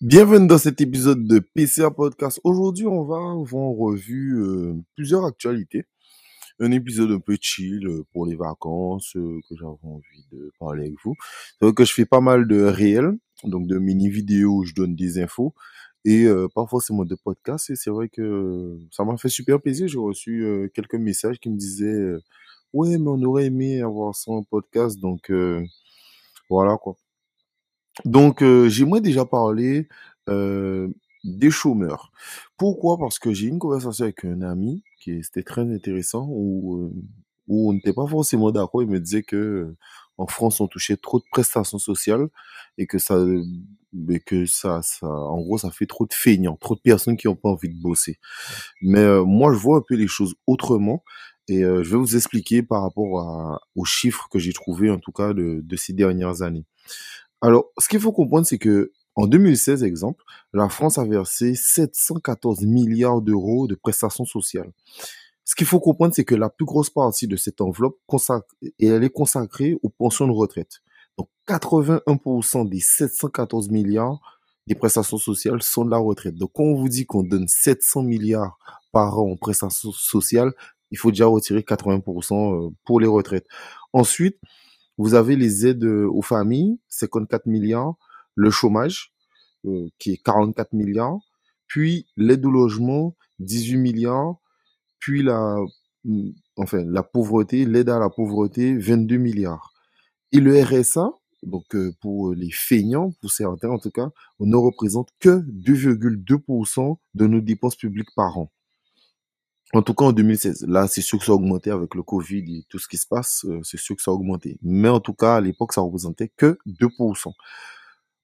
Bienvenue dans cet épisode de PCA Podcast. Aujourd'hui, on va voir en revue euh, plusieurs actualités. Un épisode un peu chill euh, pour les vacances euh, que j'avais envie de parler avec vous. C'est vrai que je fais pas mal de réels, donc de mini vidéos où je donne des infos et pas forcément de podcasts. Et c'est vrai que ça m'a fait super plaisir. J'ai reçu quelques messages qui me disaient ouais, mais on aurait aimé avoir ça en podcast. Donc voilà quoi. Donc, euh, j'aimerais déjà parler euh, des chômeurs. Pourquoi? Parce que j'ai une conversation avec un ami qui c'était très intéressant où, euh, où on n'était pas forcément d'accord. Il me disait que en France, on touchait trop de prestations sociales et que ça, mais que ça, ça, en gros, ça fait trop de feignants, trop de personnes qui n'ont pas envie de bosser. Mais moi, je vois un peu les choses autrement et je vais vous expliquer par rapport à, aux chiffres que j'ai trouvés, en tout cas, de, de ces dernières années. Alors, ce qu'il faut comprendre, c'est que en 2016, exemple, la France a versé 714 milliards d'euros de prestations sociales. Ce qu'il faut comprendre, c'est que la plus grosse partie de cette enveloppe elle est consacrée aux pensions de retraite. Donc, 81% des 714 milliards des prestations sociales sont de la retraite. Donc, quand on vous dit qu'on donne 700 milliards par an en prestations sociales, il faut déjà retirer 80% euh, pour les retraites. Ensuite, vous avez les aides euh, aux familles, 54 milliards, le chômage, euh, qui est 44 milliards, puis l'aide au logement, 18 milliards, puis la, mm, enfin, la pauvreté, l'aide à la pauvreté, 22 milliards. Et le RSA, donc euh, pour les feignants, pour certains en tout cas, on ne représente que 2,2% de nos dépenses publiques par an. En tout cas, en 2016. Là, c'est sûr que ça a augmenté avec le Covid et tout ce qui se passe. Euh, c'est sûr que ça a augmenté. Mais en tout cas, à l'époque, ça représentait que 2%.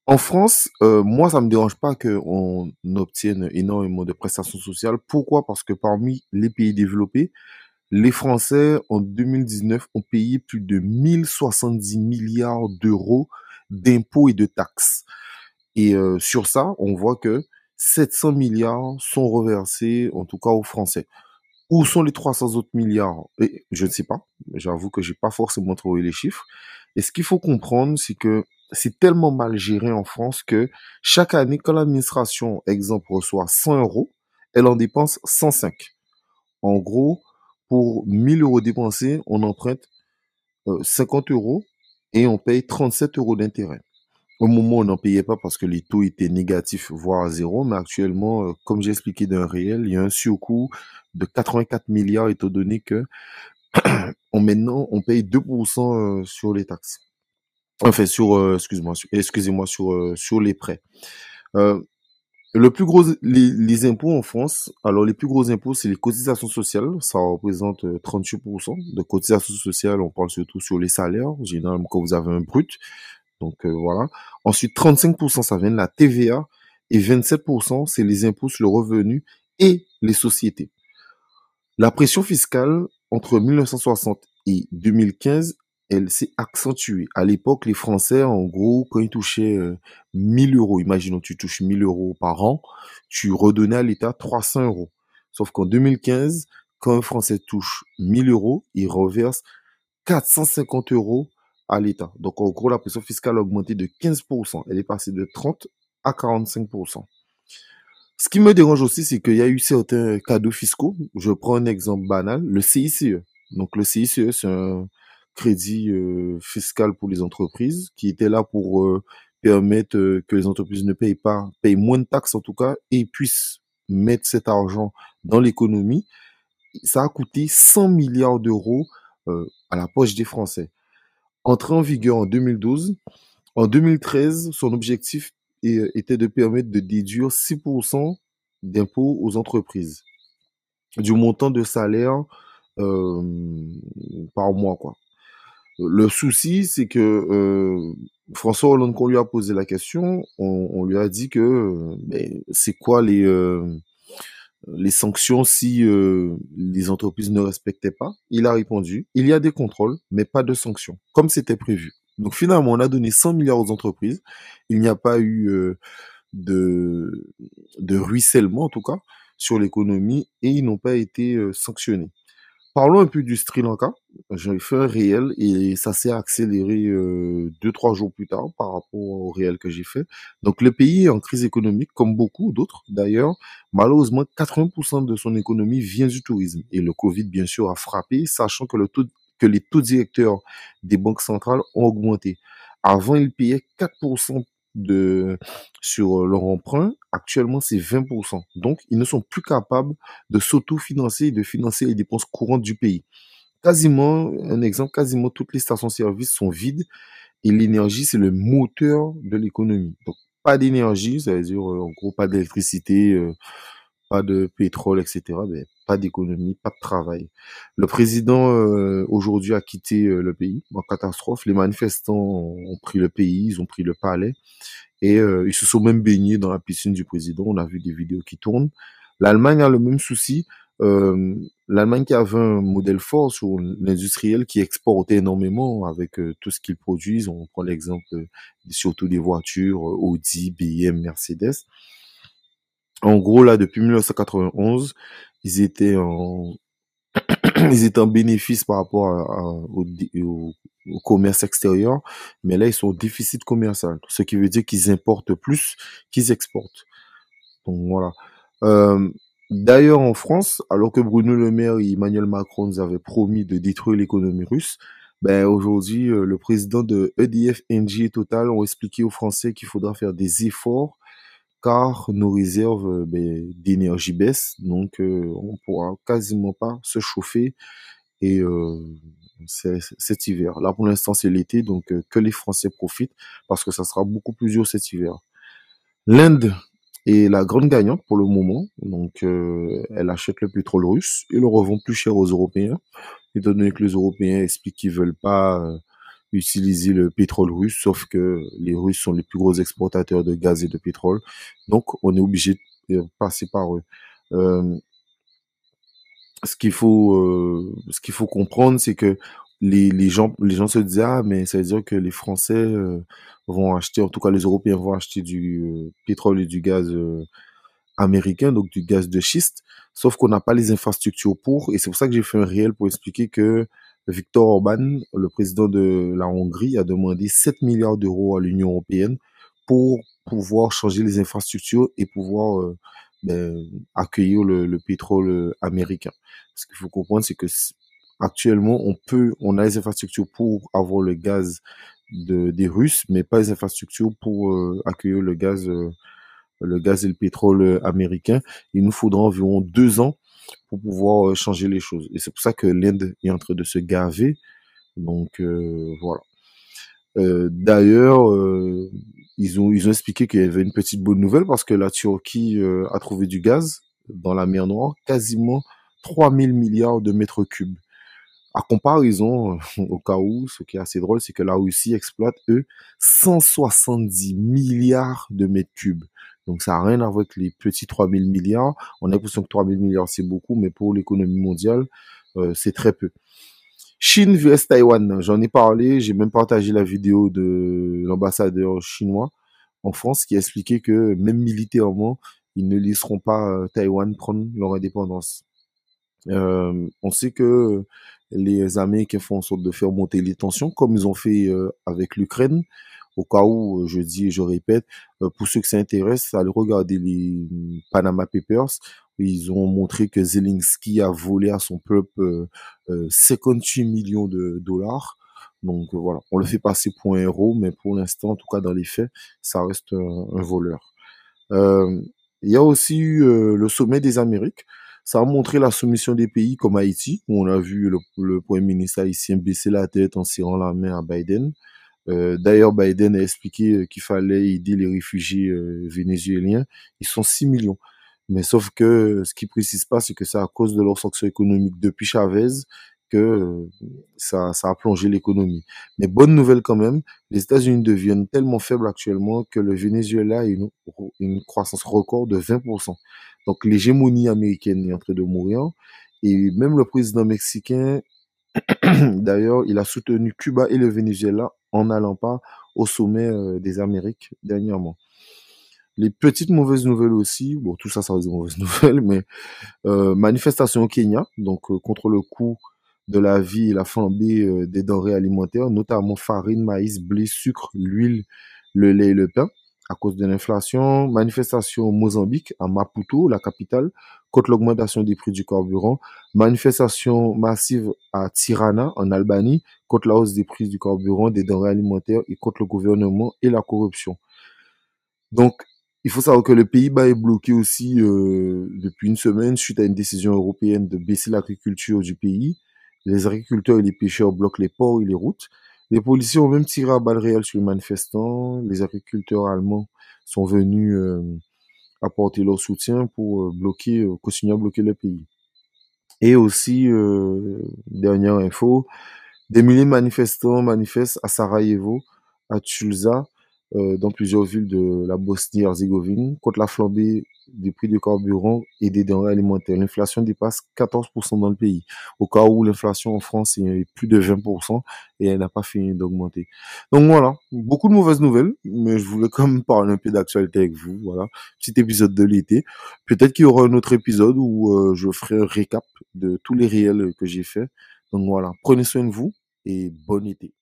En France, euh, moi, ça me dérange pas qu'on obtienne énormément de prestations sociales. Pourquoi? Parce que parmi les pays développés, les Français, en 2019, ont payé plus de 1070 milliards d'euros d'impôts et de taxes. Et euh, sur ça, on voit que 700 milliards sont reversés, en tout cas aux Français. Où sont les 300 autres milliards? Je ne sais pas. J'avoue que j'ai pas forcément trouvé les chiffres. Et ce qu'il faut comprendre, c'est que c'est tellement mal géré en France que chaque année, quand l'administration, exemple, reçoit 100 euros, elle en dépense 105. En gros, pour 1000 euros dépensés, on emprunte 50 euh, euros et on paye 37 euros d'intérêt. Au moment, on n'en payait pas parce que les taux étaient négatifs, voire zéro. Mais actuellement, euh, comme j'ai expliqué d'un réel, il y a un surcoût de 84 milliards étant donné que on, maintenant, on paye 2% euh, sur les taxes. Enfin, sur, euh, excuse-moi, excusez-moi, sur, sur les prêts. le plus gros, les, les, impôts en France, alors les plus gros impôts, c'est les cotisations sociales. Ça représente 38% de cotisations sociales. On parle surtout sur les salaires, généralement quand vous avez un brut. Donc euh, voilà. Ensuite, 35% ça vient de la TVA et 27% c'est les impôts sur le revenu et les sociétés. La pression fiscale entre 1960 et 2015, elle s'est accentuée. À l'époque, les Français, en gros, quand ils touchaient 1000 euh, euros, imaginons tu touches 1000 euros par an, tu redonnais à l'État 300 euros. Sauf qu'en 2015, quand un Français touche 1000 euros, il reverse 450 euros à l'État. Donc, en gros, la pression fiscale a augmenté de 15%. Elle est passée de 30 à 45%. Ce qui me dérange aussi, c'est qu'il y a eu certains cadeaux fiscaux. Je prends un exemple banal, le CICE. Donc, le CICE, c'est un crédit euh, fiscal pour les entreprises qui était là pour euh, permettre euh, que les entreprises ne payent pas, payent moins de taxes en tout cas, et puissent mettre cet argent dans l'économie. Ça a coûté 100 milliards d'euros à la poche des Français. Entré en vigueur en 2012, en 2013, son objectif était de permettre de déduire 6% d'impôts aux entreprises du montant de salaire euh, par mois. Quoi. Le souci, c'est que euh, François Hollande, qu'on lui a posé la question, on, lui a dit que c'est quoi les, euh, les sanctions si euh, les entreprises ne respectaient pas Il a répondu, il y a des contrôles, mais pas de sanctions, comme c'était prévu. Donc finalement, on a donné 100 milliards aux entreprises. Il n'y a pas eu euh, de, ruissellement, en tout cas, sur l'économie, et ils n'ont pas été euh, sanctionnés. Parlons un peu du Sri Lanka. J'ai fait un réel et ça s'est accéléré deux, trois jours plus tard par rapport au réel que j'ai fait. Donc le pays est en crise économique, comme beaucoup d'autres d'ailleurs. Malheureusement, 80% de son économie vient du tourisme. Et le Covid, bien sûr, a frappé, sachant que, le que les taux directeurs des banques centrales ont augmenté. Avant, ils payaient 4% de, sur leur emprunt. Actuellement, c'est 20%. Donc, ils ne sont plus capables de s'auto-financer et de financer les dépenses courantes du pays. Quasiment, un exemple, quasiment toutes les stations-service sont vides et l'énergie, c'est le moteur de l'économie. Donc, pas d'énergie, ça veut dire, euh, en gros, pas d'électricité, euh, pas de pétrole, etc. pas d'économie, pas de travail. Le président euh, aujourd'hui a quitté euh, le pays en catastrophe. Les manifestants ont pris le pays, ils ont pris le palais et euh, ils se sont même baignés dans la piscine du président. On a vu des vidéos qui tournent. L'Allemagne a le même souci. L'Allemagne qui avait un modèle fort sur l'industriel qui exportait énormément avec tout ce qu'ils produisent. On prend l'exemple surtout des voitures Audi, BM, Mercedes. En gros, là, depuis 1991, ils étaient en, ils étaient en bénéfice par rapport au, commerce extérieur, mais là, ils sont en déficit commercial, ce qui veut dire qu'ils importent plus qu'ils exportent. Donc voilà. Euh, d'ailleurs, en France, alors que Bruno Le Maire et Emmanuel Macron nous avaient promis de détruire l'économie russe, ben aujourd'hui, euh, le président de EDF, Engie et Total ont expliqué aux Français qu'il faudra faire des efforts car nos réserves euh, ben, d'énergie baissent, donc euh, on pourra quasiment pas se chauffer et euh, cet hiver. Là pour l'instant c'est l'été, donc que les Français profitent parce que ça sera beaucoup plus dur cet hiver. L'Inde est la grande gagnante pour le moment, donc elle achète le pétrole russe et le revend plus cher aux Européens, étant donné que les Européens expliquent qu'ils veulent pas utiliser le pétrole russe, sauf que les Russes sont les plus gros exportateurs de gaz et de pétrole. Donc, on est obligé de passer par eux. Euh, ce qu'il faut, euh, ce qu'il faut comprendre, c'est que les, les, gens, les gens se disent ah mais ça veut dire que les Français euh, vont acheter, en tout cas les Européens vont acheter du pétrole et du gaz américain, donc du gaz de schiste. Sauf qu'on n'a pas les infrastructures pour, et c'est pour ça que j'ai fait un réel pour expliquer que Victor Orban, le président de la Hongrie, a demandé 7 milliards d'euros à l'Union européenne pour pouvoir changer les infrastructures et pouvoir euh, ben, accueillir le, pétrole euh, américain. Ce qu'il faut comprendre, c'est que actuellement, on peut, on a les infrastructures pour avoir le gaz de, des Russes, mais pas les infrastructures pour euh, accueillir le gaz, le gaz et le pétrole américain. Il nous faudra environ deux ans pour pouvoir euh, changer les choses. Et c'est pour ça que l'Inde est en train de se gaver. Donc euh, voilà. Euh, D'ailleurs, euh, ils ont ils ont expliqué qu'il y avait une petite bonne nouvelle parce que la Turquie a trouvé du gaz dans la mer Noire, quasiment 3000 milliards de mètres cubes. À comparaison, au cas où, ce qui est assez drôle, c'est que la Russie exploite, eux, 170 milliards de mètres cubes. Donc ça n'a rien à voir avec les petits 3000 milliards. On a l'impression que 3000 milliards c'est beaucoup, mais pour l'économie mondiale, euh, c'est très peu. Chine vs Taïwan, j'en ai parlé, j'ai même partagé la vidéo de l'ambassadeur chinois en France qui a expliqué que même militairement, ils ne laisseront pas euh, Taïwan prendre leur indépendance. Euh, on sait que les Américains font en sorte de faire monter les tensions, comme ils ont fait avec l'Ukraine au cas où, euh, je dis et je répète, euh, pour ceux qui s'intéressent, allez regarder les Panama Papers. Ils ont montré que Zelensky a volé à son peuple 58 euh, millions de dollars. Donc voilà, on le fait passer pour un héros, mais pour l'instant, en tout cas dans les faits, ça reste un, voleur. il y a aussi eu le sommet des Amériques. Ça a montré la soumission des pays comme Haïti, où on a vu le, le Premier ministre haïtien baisser la tête en serrant la main à Biden. Euh, d'ailleurs, Biden a expliqué euh, qu'il fallait aider les réfugiés euh, vénézuéliens. Ils sont 6 millions. Mais sauf que ce qui précise pas, c'est que c'est à cause de leur sanction économique depuis Chavez que ça, ça a plongé l'économie. Mais bonne nouvelle quand même, les États-Unis deviennent tellement faibles actuellement que le Venezuela a une, une croissance record de 20%. Donc l'hégémonie américaine est en train de mourir. Et même le président mexicain, d'ailleurs, il a soutenu Cuba et le Venezuela en n'allant pas au sommet euh, des Amériques dernièrement. Les petites mauvaises nouvelles aussi, bon, tout ça, ça reste des mauvaises nouvelles, mais euh, manifestation au Kenya, donc euh, contre le coût de la vie et la flambée des denrées alimentaires, notamment farine, maïs, blé, sucre, l'huile, le lait et le pain, à cause de l'inflation. Manifestation au Mozambique, à Maputo, la capitale, contre l'augmentation des prix du carburant. Manifestation massive à Tirana, en Albanie, contre la hausse des prix du carburant, des denrées alimentaires et contre le gouvernement et la corruption. Donc, il faut savoir que le Pays-Bas est bloqué aussi euh, depuis une semaine suite à une décision européenne de baisser l'agriculture du pays. Les agriculteurs et les pêcheurs bloquent les ports et les routes. Les policiers ont même tiré à balles réelles sur les manifestants. Les agriculteurs allemands sont venus euh, apporter leur soutien pour euh, bloquer, euh, continuer à bloquer le pays. Et aussi, dernière info, des milliers de manifestants manifestent à Sarajevo, à Tulsa, euh, dans plusieurs villes de la Bosnie-Herzégovine contre la flambée des prix du carburant et des denrées alimentaires. L'inflation dépasse 14% dans le pays, au cas où l'inflation en France est plus de 20% et elle n'a pas fini d'augmenter. Donc voilà, beaucoup de mauvaises nouvelles, mais je voulais quand même parler un peu d'actualité avec vous. Voilà, petit épisode de l'été. Peut-être qu'il y aura un autre épisode où euh, je ferai un récap de tous les réels que j'ai faits. Donc voilà, prenez soin de vous et bon été.